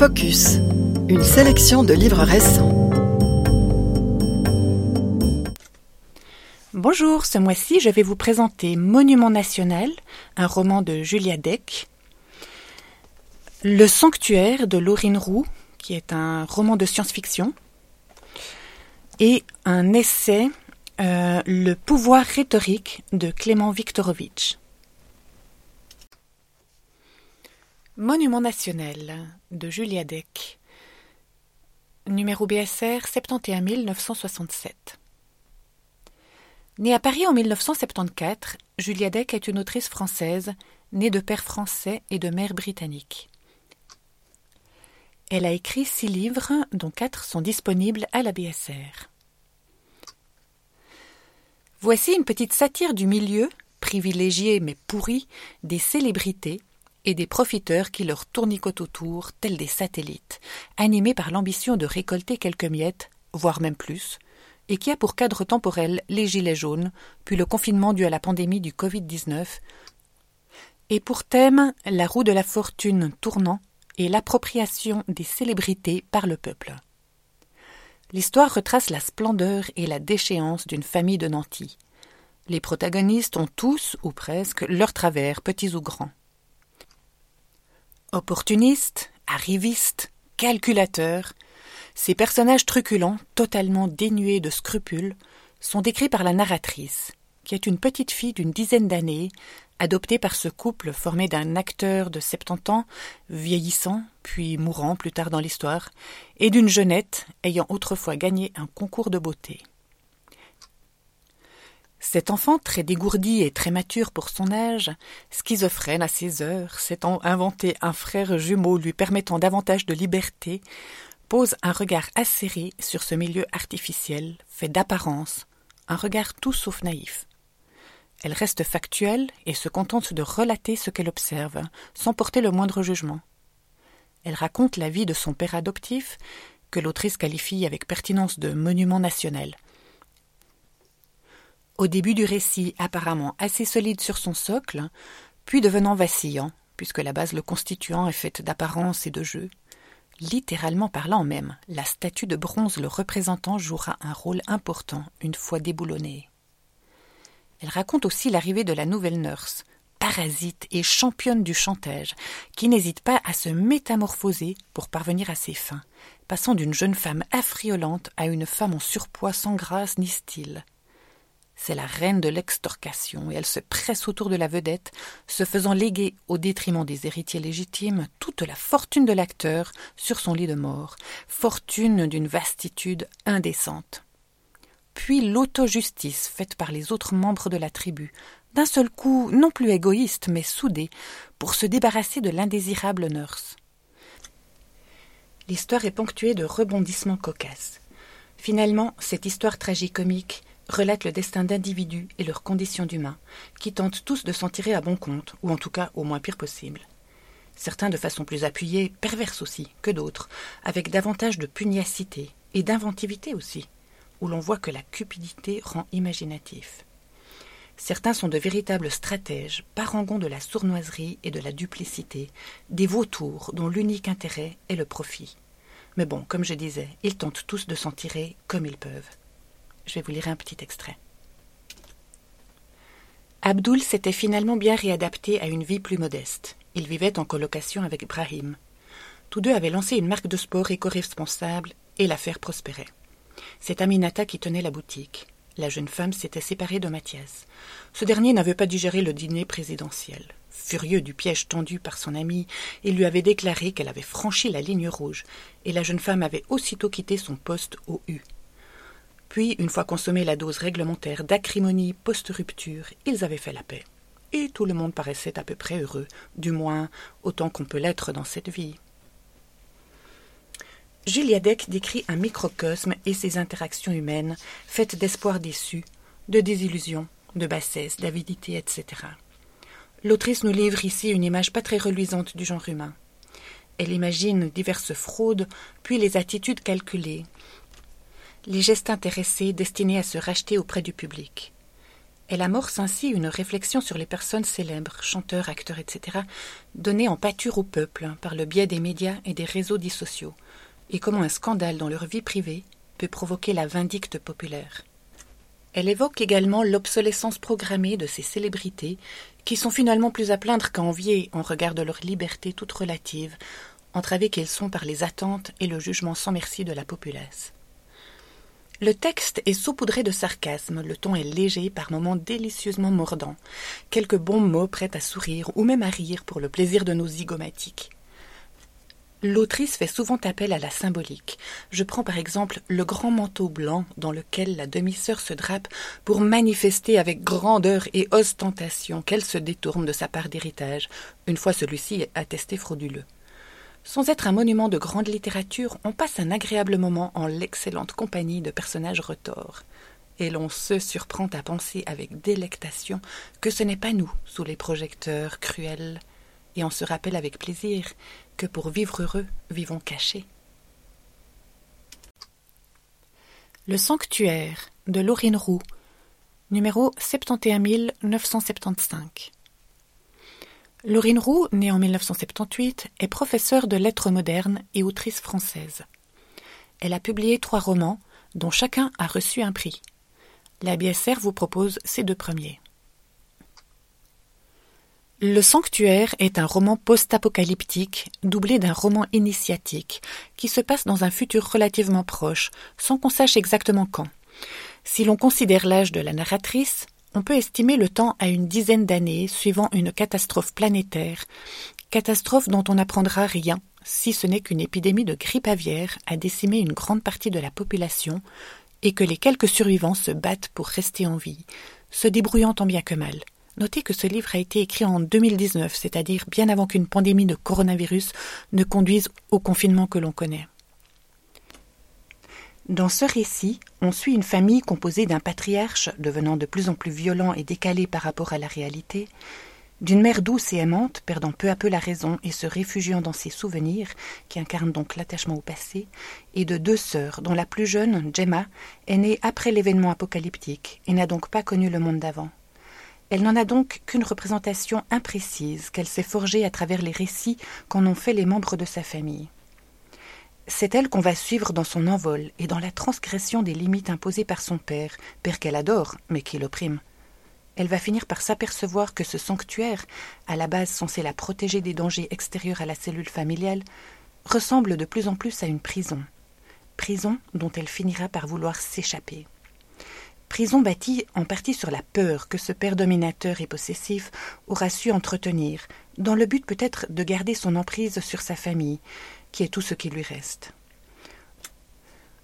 Focus, une sélection de livres récents. Bonjour, ce mois-ci je vais vous présenter Monument national, un roman de Julia Deck, Le sanctuaire de Laurine Roux, qui est un roman de science-fiction, et un essai, euh, Le pouvoir rhétorique de Clément Viktorovitch. Monument national de Julia Deck. Numéro BSR 71 967. Née à Paris en 1974, Julia Deck est une autrice française, née de père français et de mère britannique. Elle a écrit six livres, dont quatre sont disponibles à la BSR. Voici une petite satire du milieu, privilégié mais pourri, des célébrités, et des profiteurs qui leur tournicotent autour, tels des satellites, animés par l'ambition de récolter quelques miettes, voire même plus, et qui a pour cadre temporel les gilets jaunes, puis le confinement dû à la pandémie du Covid-19, et pour thème la roue de la fortune tournant et l'appropriation des célébrités par le peuple. L'histoire retrace la splendeur et la déchéance d'une famille de nantis. Les protagonistes ont tous, ou presque, leurs travers, petits ou grands. Opportunistes, arrivistes, calculateurs, ces personnages truculents, totalement dénués de scrupules, sont décrits par la narratrice, qui est une petite fille d'une dizaine d'années, adoptée par ce couple formé d'un acteur de 70 ans, vieillissant, puis mourant plus tard dans l'histoire, et d'une jeunette ayant autrefois gagné un concours de beauté. Cet enfant, très dégourdi et très mature pour son âge, schizophrène à ses heures, s'étant inventé un frère jumeau lui permettant davantage de liberté, pose un regard acéré sur ce milieu artificiel, fait d'apparence, un regard tout sauf naïf. Elle reste factuelle et se contente de relater ce qu'elle observe, sans porter le moindre jugement. Elle raconte la vie de son père adoptif, que l'autrice qualifie avec pertinence de monument national, au début du récit apparemment assez solide sur son socle, puis devenant vacillant, puisque la base le constituant est faite d'apparence et de jeu. Littéralement parlant même, la statue de bronze le représentant jouera un rôle important une fois déboulonnée. Elle raconte aussi l'arrivée de la nouvelle nurse, parasite et championne du chantage, qui n'hésite pas à se métamorphoser pour parvenir à ses fins, passant d'une jeune femme affriolante à une femme en surpoids sans grâce ni style. C'est la reine de l'extorcation et elle se presse autour de la vedette, se faisant léguer au détriment des héritiers légitimes toute la fortune de l'acteur sur son lit de mort, fortune d'une vastitude indécente. Puis l'auto-justice faite par les autres membres de la tribu, d'un seul coup non plus égoïste mais soudé, pour se débarrasser de l'indésirable nurse. L'histoire est ponctuée de rebondissements cocasses. Finalement, cette histoire tragicomique relate le destin d'individus et leurs conditions d'humains, qui tentent tous de s'en tirer à bon compte, ou en tout cas au moins pire possible. Certains de façon plus appuyée, perverses aussi, que d'autres, avec davantage de pugnacité et d'inventivité aussi, où l'on voit que la cupidité rend imaginatif. Certains sont de véritables stratèges, parangons de la sournoiserie et de la duplicité, des vautours dont l'unique intérêt est le profit. Mais bon, comme je disais, ils tentent tous de s'en tirer comme ils peuvent. Je vais vous lire un petit extrait. Abdul s'était finalement bien réadapté à une vie plus modeste. Il vivait en colocation avec Brahim. Tous deux avaient lancé une marque de sport éco-responsable et l'affaire prospérait. C'est Aminata qui tenait la boutique. La jeune femme s'était séparée de Mathias. Ce dernier n'avait pas digéré le dîner présidentiel. Furieux du piège tendu par son ami, il lui avait déclaré qu'elle avait franchi la ligne rouge, et la jeune femme avait aussitôt quitté son poste au U. Puis, une fois consommée la dose réglementaire d'acrimonie post-rupture, ils avaient fait la paix. Et tout le monde paraissait à peu près heureux, du moins autant qu'on peut l'être dans cette vie. Julia Deck décrit un microcosme et ses interactions humaines, faites d'espoirs déçus, de désillusions, de bassesse, d'avidité, etc. L'autrice nous livre ici une image pas très reluisante du genre humain. Elle imagine diverses fraudes, puis les attitudes calculées, les gestes intéressés destinés à se racheter auprès du public. Elle amorce ainsi une réflexion sur les personnes célèbres, chanteurs, acteurs, etc., données en pâture au peuple par le biais des médias et des réseaux dits sociaux, et comment un scandale dans leur vie privée peut provoquer la vindicte populaire. Elle évoque également l'obsolescence programmée de ces célébrités, qui sont finalement plus à plaindre qu'à envier en regard de leur liberté toute relative, entravées qu'elles sont par les attentes et le jugement sans merci de la populace. Le texte est saupoudré de sarcasme, le ton est léger, par moments délicieusement mordant, quelques bons mots prêts à sourire ou même à rire pour le plaisir de nos zygomatiques. L'autrice fait souvent appel à la symbolique. Je prends par exemple le grand manteau blanc dans lequel la demi-sœur se drape pour manifester avec grandeur et ostentation qu'elle se détourne de sa part d'héritage, une fois celui-ci attesté frauduleux. Sans être un monument de grande littérature, on passe un agréable moment en l'excellente compagnie de personnages retors. Et l'on se surprend à penser avec délectation que ce n'est pas nous, sous les projecteurs cruels, et on se rappelle avec plaisir que pour vivre heureux, vivons cachés. Le Sanctuaire de Laurine Roux, numéro 71975. Laurine Roux, née en 1978, est professeure de lettres modernes et autrice française. Elle a publié trois romans, dont chacun a reçu un prix. La BSR vous propose ces deux premiers. Le Sanctuaire est un roman post-apocalyptique doublé d'un roman initiatique qui se passe dans un futur relativement proche, sans qu'on sache exactement quand. Si l'on considère l'âge de la narratrice, on peut estimer le temps à une dizaine d'années suivant une catastrophe planétaire, catastrophe dont on n'apprendra rien, si ce n'est qu'une épidémie de grippe aviaire a décimé une grande partie de la population et que les quelques survivants se battent pour rester en vie, se débrouillant tant bien que mal. Notez que ce livre a été écrit en 2019, c'est-à-dire bien avant qu'une pandémie de coronavirus ne conduise au confinement que l'on connaît. Dans ce récit, on suit une famille composée d'un patriarche devenant de plus en plus violent et décalé par rapport à la réalité, d'une mère douce et aimante, perdant peu à peu la raison et se réfugiant dans ses souvenirs, qui incarnent donc l'attachement au passé, et de deux sœurs, dont la plus jeune, Gemma, est née après l'événement apocalyptique et n'a donc pas connu le monde d'avant. Elle n'en a donc qu'une représentation imprécise qu'elle s'est forgée à travers les récits qu'en ont fait les membres de sa famille. C'est elle qu'on va suivre dans son envol et dans la transgression des limites imposées par son père, père qu'elle adore, mais qui l'opprime. Elle va finir par s'apercevoir que ce sanctuaire, à la base censé la protéger des dangers extérieurs à la cellule familiale, ressemble de plus en plus à une prison. Prison dont elle finira par vouloir s'échapper. Prison bâtie en partie sur la peur que ce père dominateur et possessif aura su entretenir, dans le but peut-être de garder son emprise sur sa famille, qui est tout ce qui lui reste.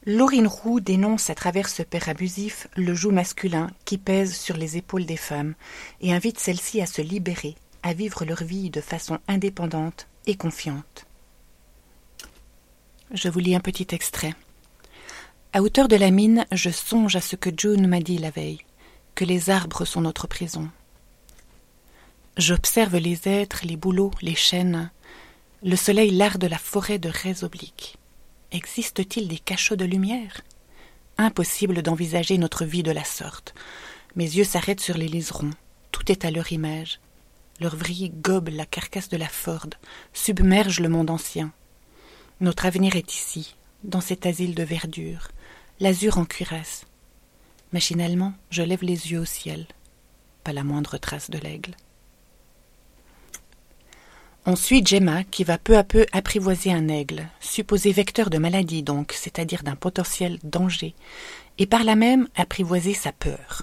Laurine Roux dénonce à travers ce père abusif le joug masculin qui pèse sur les épaules des femmes et invite celles-ci à se libérer, à vivre leur vie de façon indépendante et confiante. Je vous lis un petit extrait. À hauteur de la mine, je songe à ce que June m'a dit la veille, que les arbres sont notre prison. J'observe les êtres, les bouleaux, les chênes, le soleil larde la forêt de raies obliques. Existe-t-il des cachots de lumière? Impossible d'envisager notre vie de la sorte. Mes yeux s'arrêtent sur les liserons. Tout est à leur image. Leur vrille gobe la carcasse de la Ford, submerge le monde ancien. Notre avenir est ici, dans cet asile de verdure, l'azur en cuirasse. Machinalement, je lève les yeux au ciel. Pas la moindre trace de l'aigle. On suit Gemma qui va peu à peu apprivoiser un aigle, supposé vecteur de maladie donc, c'est-à-dire d'un potentiel danger, et par là même apprivoiser sa peur.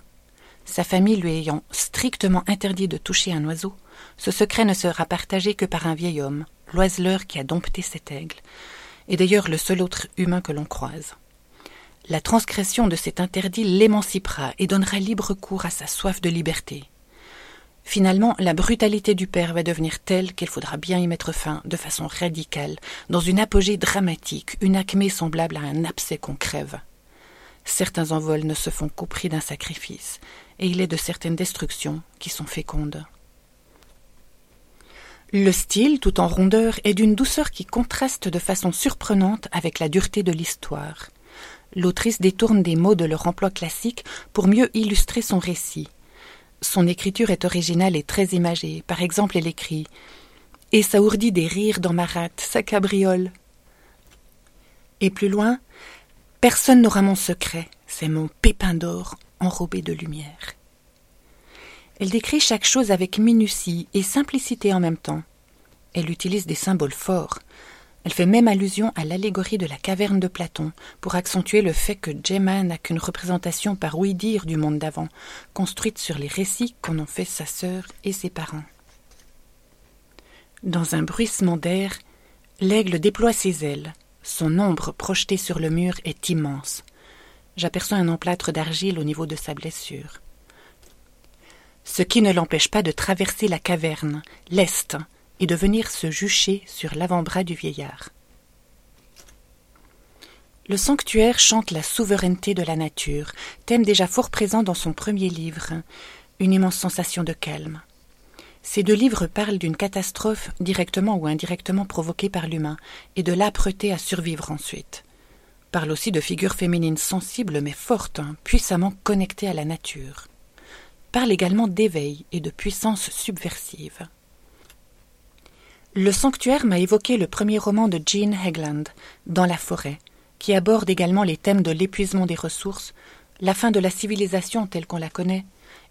Sa famille lui ayant strictement interdit de toucher un oiseau, ce secret ne sera partagé que par un vieil homme, l'oiseleur qui a dompté cet aigle, et d'ailleurs le seul autre humain que l'on croise. La transgression de cet interdit l'émancipera et donnera libre cours à sa soif de liberté. Finalement, la brutalité du père va devenir telle qu'il faudra bien y mettre fin de façon radicale, dans une apogée dramatique, une acmé semblable à un abcès qu'on crève. Certains envols ne se font qu'au prix d'un sacrifice, et il est de certaines destructions qui sont fécondes. Le style, tout en rondeur, est d'une douceur qui contraste de façon surprenante avec la dureté de l'histoire. L'autrice détourne des mots de leur emploi classique pour mieux illustrer son récit, Son écriture est originale et très imagée. Par exemple, elle écrit Et ça ourdit des rires dans ma rate, sa cabriole. Et plus loin, Personne n'aura mon secret, c'est mon pépin d'or enrobé de lumière. Elle décrit chaque chose avec minutie et simplicité en même temps. Elle utilise des symboles forts. Elle fait même allusion à l'allégorie de la caverne de Platon pour accentuer le fait que Gemma n'a qu'une représentation par ouï-dire du monde d'avant, construite sur les récits qu'en ont fait sa sœur et ses parents. Dans un bruissement d'air, l'aigle déploie ses ailes. Son ombre projetée sur le mur est immense. J'aperçois un emplâtre d'argile au niveau de sa blessure. Ce qui ne l'empêche pas de traverser la caverne, l'est, et de venir se jucher sur l'avant-bras du vieillard. Le sanctuaire chante la souveraineté de la nature, thème déjà fort présent dans son premier livre, une immense sensation de calme. Ces deux livres parlent d'une catastrophe directement ou indirectement provoquée par l'humain et de l'âpreté à survivre ensuite. Parlent aussi de figures féminines sensibles mais fortes, puissamment connectées à la nature. Parlent également d'éveil et de puissance subversive. Le sanctuaire m'a évoqué le premier roman de Jean Hegland, Dans la forêt, qui aborde également les thèmes de l'épuisement des ressources, la fin de la civilisation telle qu'on la connaît,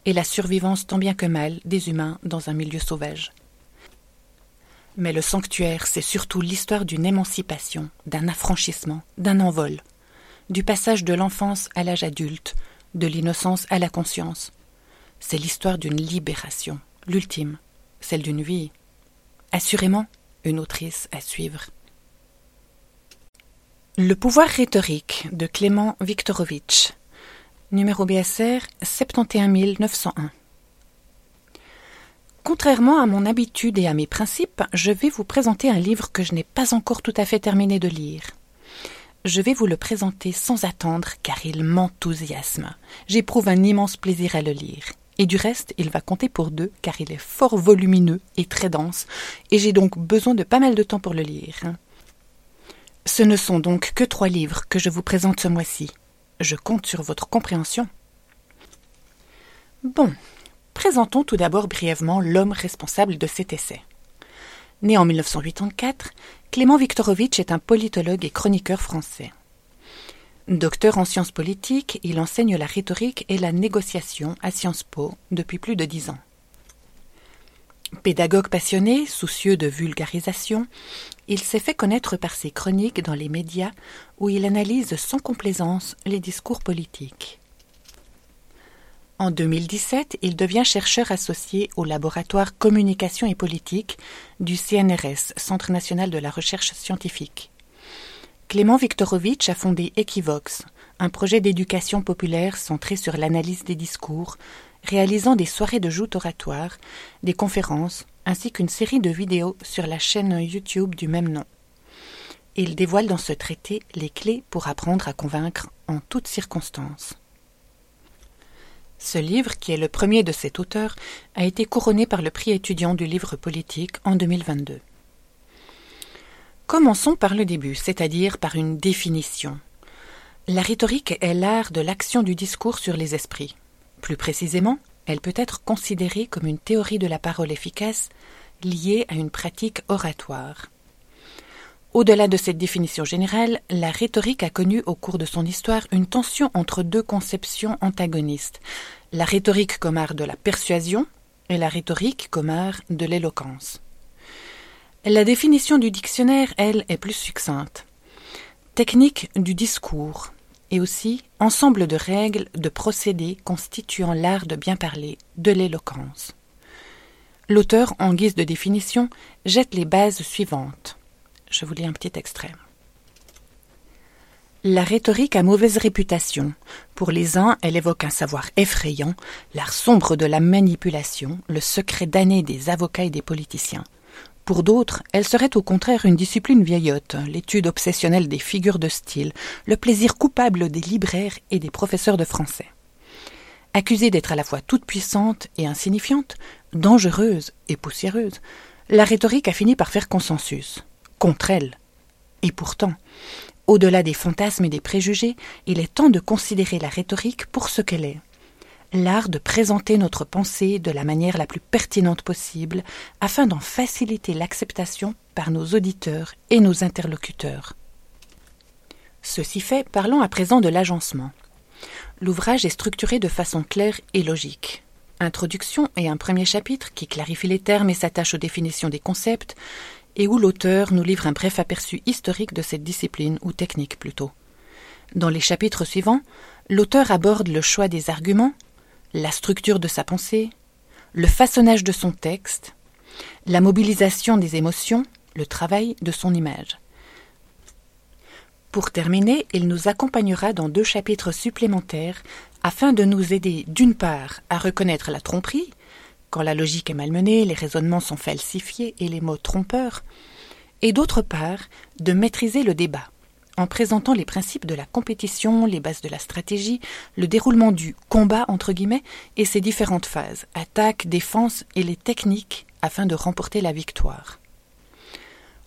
et la survivance tant bien que mal des humains dans un milieu sauvage. Mais le sanctuaire, c'est surtout l'histoire d'une émancipation, d'un affranchissement, d'un envol, du passage de l'enfance à l'âge adulte, de l'innocence à la conscience. C'est l'histoire d'une libération, l'ultime, celle d'une vie. Assurément, une autrice à suivre. Le pouvoir rhétorique de Clément Viktorovitch numéro BSR 71901. Contrairement à mon habitude et à mes principes, je vais vous présenter un livre que je n'ai pas encore tout à fait terminé de lire. Je vais vous le présenter sans attendre car il m'enthousiasme. J'éprouve un immense plaisir à le lire. Et du reste, il va compter pour deux car il est fort volumineux et très dense, et j'ai donc besoin de pas mal de temps pour le lire. Ce ne sont donc que trois livres que je vous présente ce mois-ci. Je compte sur votre compréhension. Bon, présentons tout d'abord brièvement l'homme responsable de cet essai. Né en 1984, Clément Viktorovitch est un politologue et chroniqueur français. Docteur en sciences politiques, il enseigne la rhétorique et la négociation à Sciences Po depuis plus de dix ans. Pédagogue passionné, soucieux de vulgarisation, il s'est fait connaître par ses chroniques dans les médias où il analyse sans complaisance les discours politiques. En 2017, il devient chercheur associé au laboratoire Communication et Politique du CNRS, Centre national de la recherche scientifique. Clément Viktorovitch a fondé Equivox, un projet d'éducation populaire centré sur l'analyse des discours, réalisant des soirées de joutes oratoires, des conférences, ainsi qu'une série de vidéos sur la chaîne YouTube du même nom. Il dévoile dans ce traité les clés pour apprendre à convaincre en toutes circonstances. Ce livre, qui est le premier de cet auteur, a été couronné par le prix étudiant du livre politique en 2022. Commençons par le début, c'est-à-dire par une définition. La rhétorique est l'art de l'action du discours sur les esprits. Plus précisément, elle peut être considérée comme une théorie de la parole efficace liée à une pratique oratoire. Au-delà de cette définition générale, la rhétorique a connu au cours de son histoire une tension entre deux conceptions antagonistes, la rhétorique comme art de la persuasion et la rhétorique comme art de l'éloquence. La définition du dictionnaire, elle, est plus succincte. Technique du discours, et aussi ensemble de règles, de procédés constituant l'art de bien parler, de l'éloquence. L'auteur, en guise de définition, jette les bases suivantes. Je vous lis un petit extrait. La rhétorique a mauvaise réputation. Pour les uns, elle évoque un savoir effrayant, l'art sombre de la manipulation, le secret damné des avocats et des politiciens. Pour d'autres, elle serait au contraire une discipline vieillotte, l'étude obsessionnelle des figures de style, le plaisir coupable des libraires et des professeurs de français. Accusée d'être à la fois toute puissante et insignifiante, dangereuse et poussiéreuse, la rhétorique a fini par faire consensus. Contre elle. Et pourtant, au-delà des fantasmes et des préjugés, il est temps de considérer la rhétorique pour ce qu'elle est. l'art de présenter notre pensée de la manière la plus pertinente possible afin d'en faciliter l'acceptation par nos auditeurs et nos interlocuteurs. Ceci fait, parlons à présent de l'agencement. L'ouvrage est structuré de façon claire et logique. Introduction et un premier chapitre qui clarifie les termes et s'attache aux définitions des concepts, et où l'auteur nous livre un bref aperçu historique de cette discipline, ou technique plutôt. Dans les chapitres suivants, l'auteur aborde le choix des arguments, la structure de sa pensée, le façonnage de son texte, la mobilisation des émotions, le travail de son image. Pour terminer, il nous accompagnera dans deux chapitres supplémentaires afin de nous aider d'une part à reconnaître la tromperie, quand la logique est malmenée, les raisonnements sont falsifiés et les mots trompeurs, et d'autre part de maîtriser le débat, en présentant les principes de la compétition, les bases de la stratégie, le déroulement du combat entre guillemets et ses différentes phases, attaque, défense et les techniques afin de remporter la victoire.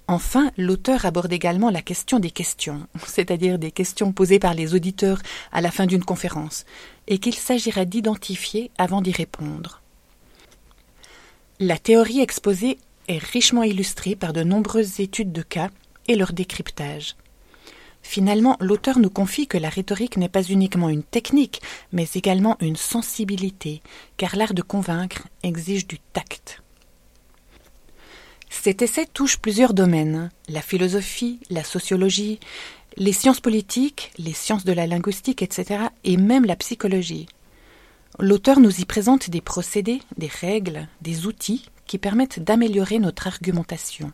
Enfin, l'auteur aborde également la question des questions, c'est-à-dire des questions posées par les auditeurs à la fin d'une conférence, et qu'il s'agira d'identifier avant d'y répondre. La théorie exposée est richement illustrée par de nombreuses études de cas et leur décryptage. Finalement, l'auteur nous confie que la rhétorique n'est pas uniquement une technique, mais également une sensibilité, car l'art de convaincre exige du tact. Cet essai touche plusieurs domaines la philosophie, la sociologie, les sciences politiques, les sciences de la linguistique, etc., et même la psychologie. L'auteur nous y présente des procédés, des règles, des outils qui permettent d'améliorer notre argumentation.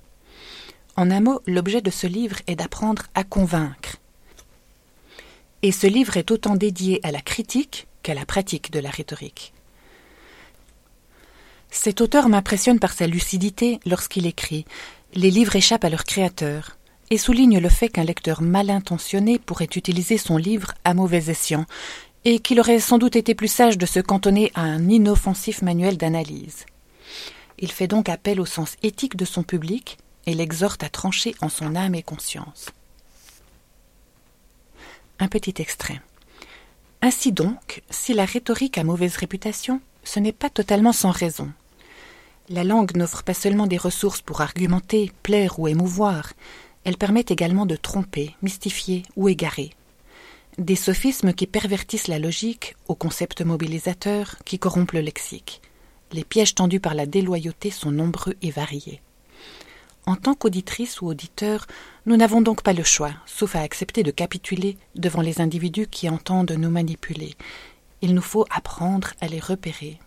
En un mot, l'objet de ce livre est d'apprendre à convaincre. Et ce livre est autant dédié à la critique qu'à la pratique de la rhétorique. Cet auteur m'impressionne par sa lucidité lorsqu'il écrit. Les livres échappent à leur créateur et souligne le fait qu'un lecteur mal intentionné pourrait utiliser son livre à mauvais escient et qu'il aurait sans doute été plus sage de se cantonner à un inoffensif manuel d'analyse. Il fait donc appel au sens éthique de son public et l'exhorte à trancher en son âme et conscience. Un petit extrait. Ainsi donc, si la rhétorique a mauvaise réputation, ce n'est pas totalement sans raison. La langue n'offre pas seulement des ressources pour argumenter, plaire ou émouvoir, elle permet également de tromper, mystifier ou égarer. Des sophismes qui pervertissent la logique aux concepts mobilisateurs qui corrompent le lexique. Les pièges tendus par la déloyauté sont nombreux et variés. En tant qu'auditrice ou auditeur, nous n'avons donc pas le choix, sauf à accepter de capituler devant les individus qui entendent nous manipuler. Il nous faut apprendre à les repérer.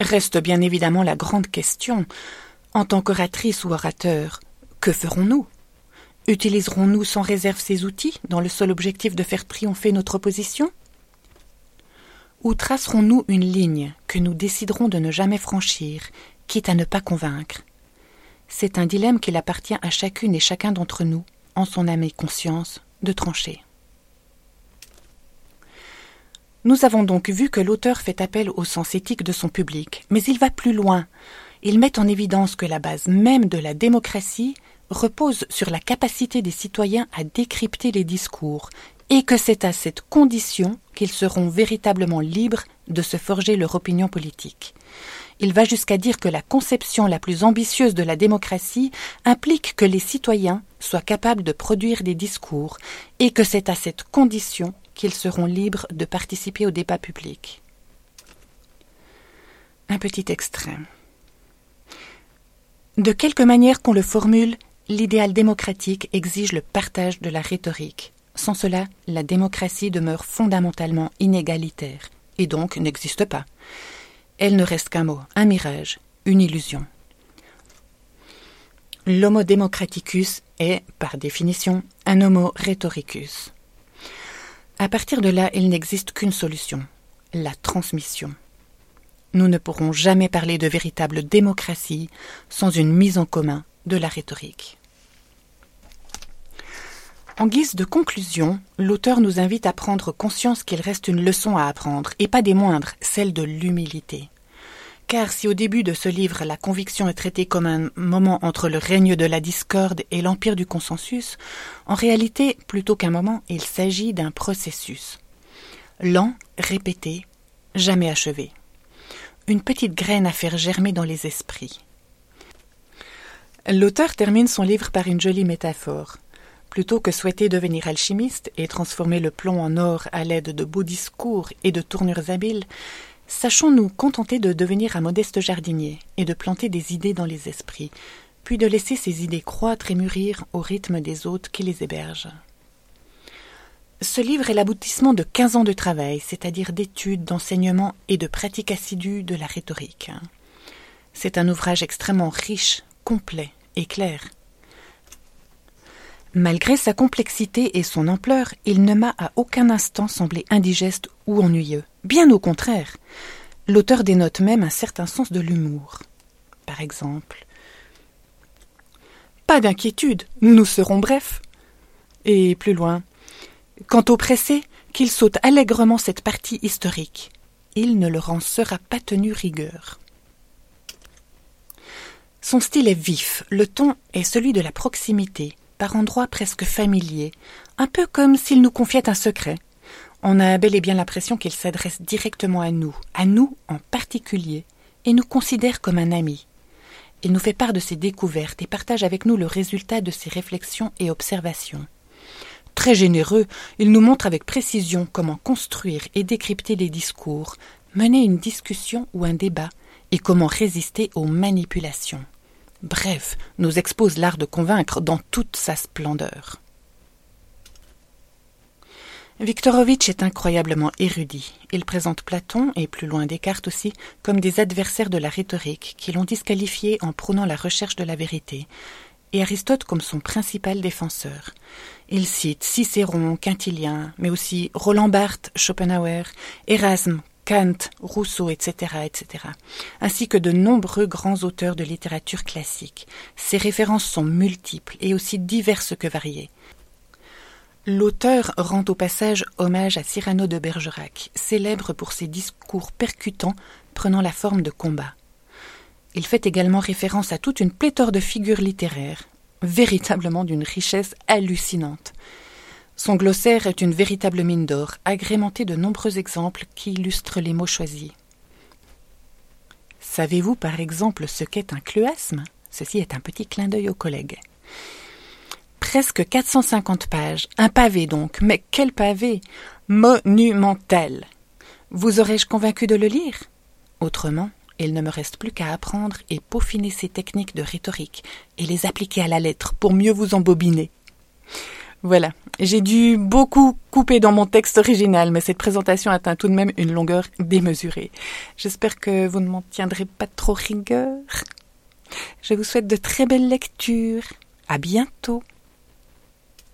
Reste bien évidemment la grande question. En tant qu'oratrice ou orateur, que ferons-nous? Utiliserons-nous sans réserve ces outils dans le seul objectif de faire triompher notre position Ou tracerons-nous une ligne que nous déciderons de ne jamais franchir, quitte à ne pas convaincre? C'est un dilemme qu'il appartient à chacune et chacun d'entre nous, en son âme et conscience, de trancher. Nous avons donc vu que l'auteur fait appel au sens éthique de son public, mais il va plus loin. Il met en évidence que la base même de la démocratie repose sur la capacité des citoyens à décrypter les discours, et que c'est à cette condition qu'ils seront véritablement libres de se forger leur opinion politique. Il va jusqu'à dire que la conception la plus ambitieuse de la démocratie implique que les citoyens soient capables de produire des discours, et que c'est à cette condition qu'ils seront libres de participer au débat public. Un petit extrait. De quelque manière qu'on le formule, l'idéal démocratique exige le partage de la rhétorique. Sans cela, la démocratie demeure fondamentalement inégalitaire, et donc n'existe pas. Elle ne reste qu'un mot, un mirage, une illusion. L'homo democraticus est, par définition, un homo rhetoricus. À partir de là, il n'existe qu'une solution, la transmission. Nous ne pourrons jamais parler de véritable démocratie sans une mise en commun de la rhétorique. En guise de conclusion, l'auteur nous invite à prendre conscience qu'il reste une leçon à apprendre, et pas des moindres, celle de l'humilité. Car si au début de ce livre la conviction est traitée comme un moment entre le règne de la discorde et l'empire du consensus, en réalité, plutôt qu'un moment, il s'agit d'un processus. lent, répété, jamais achevé. Une petite graine à faire germer dans les esprits. L'auteur termine son livre par une jolie métaphore. Plutôt que souhaiter devenir alchimiste et transformer le plomb en or à l'aide de beaux discours et de tournures habiles, sachons nous contenter de devenir un modeste jardinier et de planter des idées dans les esprits, puis de laisser ces idées croître et mûrir au rythme des hôtes qui les hébergent. Ce livre est l'aboutissement de quinze ans de travail, c'est-à-dire d'études, d'enseignements et de pratique assidue de la rhétorique. C'est un ouvrage extrêmement riche, complet et clair. Malgré sa complexité et son ampleur, il ne m'a à aucun instant semblé indigeste ou ennuyeux. Bien au contraire. L'auteur dénote même un certain sens de l'humour. Par exemple, Pas d'inquiétude, nous serons brefs. Et plus loin, Quant au pressé, qu'il saute allègrement cette partie historique. Il ne leur en sera pas tenu rigueur. Son style est vif, le ton est celui de la proximité, par endroits presque familier, un peu comme s'il nous confiait un secret. On a bel et bien l'impression qu'il s'adresse directement à nous, à nous en particulier, et nous considère comme un ami. Il nous fait part de ses découvertes et partage avec nous le résultat de ses réflexions et observations. Très généreux, il nous montre avec précision comment construire et décrypter les discours, mener une discussion ou un débat, et comment résister aux manipulations bref, nous expose l'art de convaincre dans toute sa splendeur. Viktorovitch est incroyablement érudit. Il présente Platon, et plus loin Descartes aussi, comme des adversaires de la rhétorique, qui l'ont disqualifié en prônant la recherche de la vérité, et Aristote comme son principal défenseur. Il cite Cicéron, Quintilien, mais aussi Roland Barthes, Schopenhauer, Erasme, Kant, Rousseau, etc., etc., ainsi que de nombreux grands auteurs de littérature classique. Ces références sont multiples et aussi diverses que variées. L'auteur rend au passage hommage à Cyrano de Bergerac, célèbre pour ses discours percutants prenant la forme de combats. Il fait également référence à toute une pléthore de figures littéraires, véritablement d'une richesse hallucinante. Son glossaire est une véritable mine d'or, agrémentée de nombreux exemples qui illustrent les mots choisis. Savez-vous par exemple ce qu'est un cleuasme Ceci est un petit clin d'œil aux collègues. Presque 450 pages, un pavé donc, mais quel pavé Monumental Vous aurais-je convaincu de le lire? Autrement, il ne me reste plus qu'à apprendre et peaufiner ces techniques de rhétorique et les appliquer à la lettre pour mieux vous embobiner. Voilà, j'ai dû beaucoup couper dans mon texte original, mais cette présentation atteint tout de même une longueur démesurée. J'espère que vous ne m'en tiendrez pas trop rigueur. Je vous souhaite de très belles lectures. À bientôt.